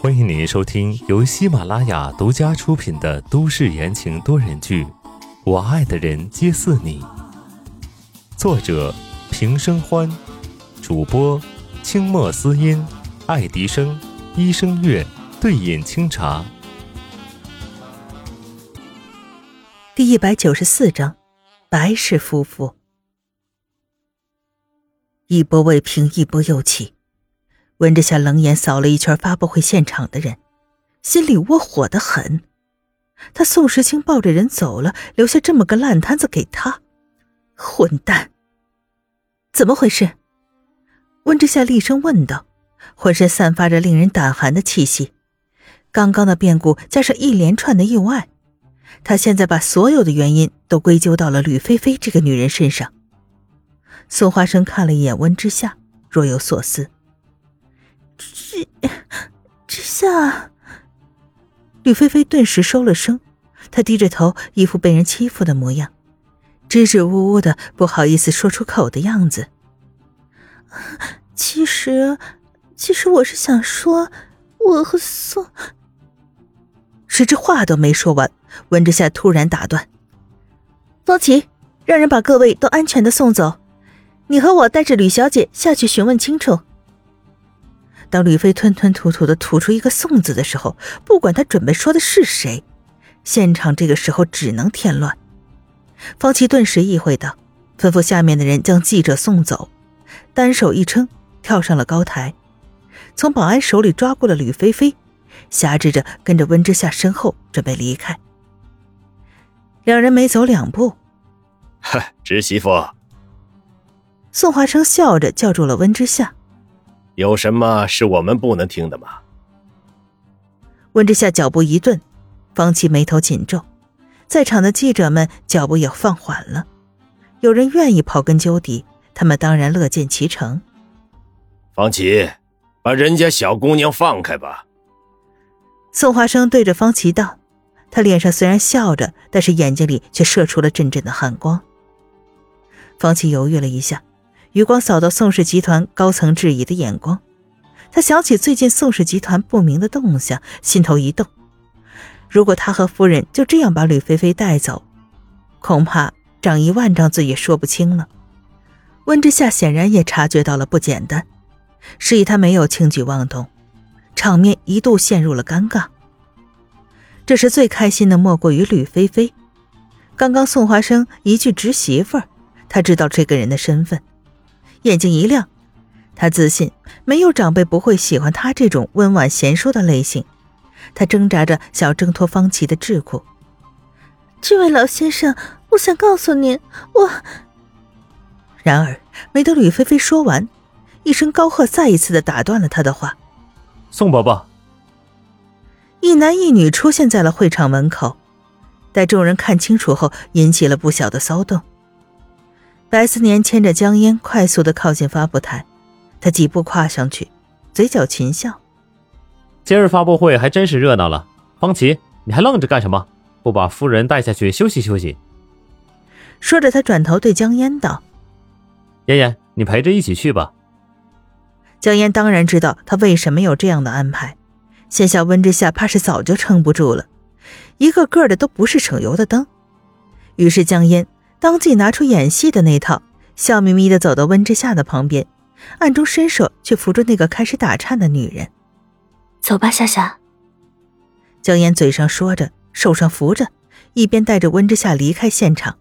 欢迎您收听由喜马拉雅独家出品的都市言情多人剧《我爱的人皆似你》，作者平生欢，主播清墨思音、爱迪生、一生月、对饮清茶。第一百九十四章，白氏夫妇。一波未平，一波又起。温之夏冷眼扫了一圈发布会现场的人，心里窝火的很。他宋时清抱着人走了，留下这么个烂摊子给他，混蛋！怎么回事？温之夏厉声问道，浑身散发着令人胆寒的气息。刚刚的变故加上一连串的意外，他现在把所有的原因都归咎到了吕菲菲这个女人身上。宋华生看了一眼温之夏，若有所思。之之下，吕菲菲顿时收了声，她低着头，一副被人欺负的模样，支支吾吾的，不好意思说出口的样子。其实，其实我是想说，我和宋……谁知话都没说完，温之夏突然打断：“方琦，让人把各位都安全的送走。”你和我带着吕小姐下去询问清楚。当吕飞吞吞吐吐的吐出一个“宋”字的时候，不管他准备说的是谁，现场这个时候只能添乱。方琦顿时意会到，吩咐下面的人将记者送走，单手一撑，跳上了高台，从保安手里抓过了吕菲菲，挟制着跟着温之夏身后准备离开。两人没走两步，哈，侄媳妇。宋华生笑着叫住了温之夏：“有什么是我们不能听的吗？”温之夏脚步一顿，方琦眉头紧皱，在场的记者们脚步也放缓了。有人愿意刨根究底，他们当然乐见其成。方琦，把人家小姑娘放开吧。”宋华生对着方琦道，他脸上虽然笑着，但是眼睛里却射出了阵阵的寒光。方琦犹豫了一下。余光扫到宋氏集团高层质疑的眼光，他想起最近宋氏集团不明的动向，心头一动。如果他和夫人就这样把吕菲菲带走，恐怕长一万张嘴也说不清了。温之夏显然也察觉到了不简单，示意他没有轻举妄动，场面一度陷入了尴尬。这时最开心的莫过于吕菲菲，刚刚宋华生一句侄媳妇儿，他知道这个人的身份。眼睛一亮，他自信没有长辈不会喜欢他这种温婉贤淑的类型。他挣扎着想要挣脱方琦的桎梏。这位老先生，我想告诉您，我……然而没等吕菲菲说完，一声高喝再一次的打断了他的话：“宋伯伯。”一男一女出现在了会场门口，待众人看清楚后，引起了不小的骚动。白思年牵着江烟，快速的靠近发布台，他几步跨上去，嘴角噙笑。今日发布会还真是热闹了，方琦，你还愣着干什么？不把夫人带下去休息休息？说着，他转头对江烟道：“妍妍，你陪着一起去吧。”江烟当然知道他为什么有这样的安排，现下温之夏怕是早就撑不住了，一个个的都不是省油的灯，于是江烟。当即拿出演戏的那套，笑眯眯的走到温之夏的旁边，暗中伸手去扶住那个开始打颤的女人。走吧，夏夏。江烟嘴上说着，手上扶着，一边带着温之夏离开现场，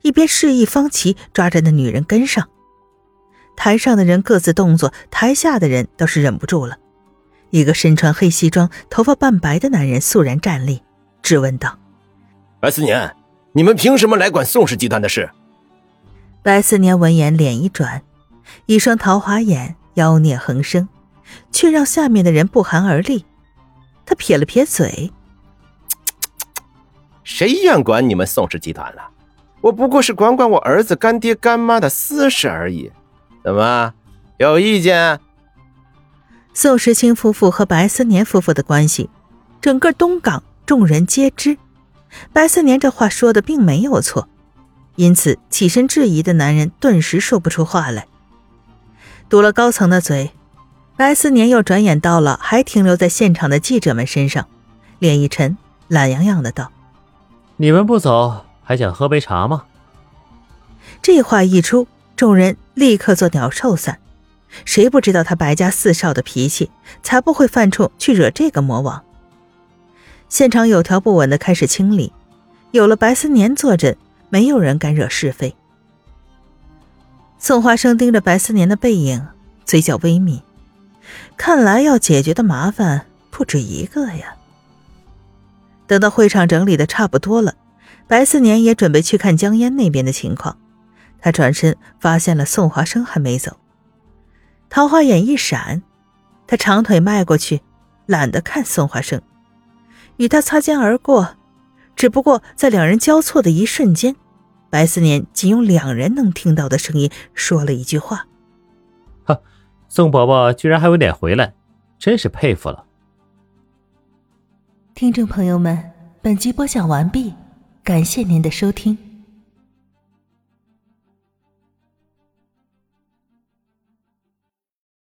一边示意方琦抓着那女人跟上。台上的人各自动作，台下的人倒是忍不住了。一个身穿黑西装、头发半白的男人肃然站立，质问道：“白思年。”你们凭什么来管宋氏集团的事？白思年闻言，脸一转，一双桃花眼妖孽横生，却让下面的人不寒而栗。他撇了撇嘴：“谁愿管你们宋氏集团了？我不过是管管我儿子干爹干妈的私事而已。怎么，有意见？”宋时清夫妇和白思年夫妇的关系，整个东港众人皆知。白思年这话说的并没有错，因此起身质疑的男人顿时说不出话来，堵了高层的嘴。白思年又转眼到了还停留在现场的记者们身上，脸一沉，懒洋洋的道：“你们不走，还想喝杯茶吗？”这话一出，众人立刻作鸟兽散。谁不知道他白家四少的脾气，才不会犯冲去惹这个魔王。现场有条不紊的开始清理，有了白思年坐镇，没有人敢惹是非。宋华生盯着白思年的背影，嘴角微抿。看来要解决的麻烦不止一个呀。等到会场整理的差不多了，白思年也准备去看江烟那边的情况。他转身发现了宋华生还没走，桃花眼一闪，他长腿迈过去，懒得看宋华生，与他擦肩而过。只不过在两人交错的一瞬间，白思年仅用两人能听到的声音说了一句话。哈宋伯伯居然还有脸回来，真是佩服了。听众朋友们，本集播讲完毕，感谢您的收听。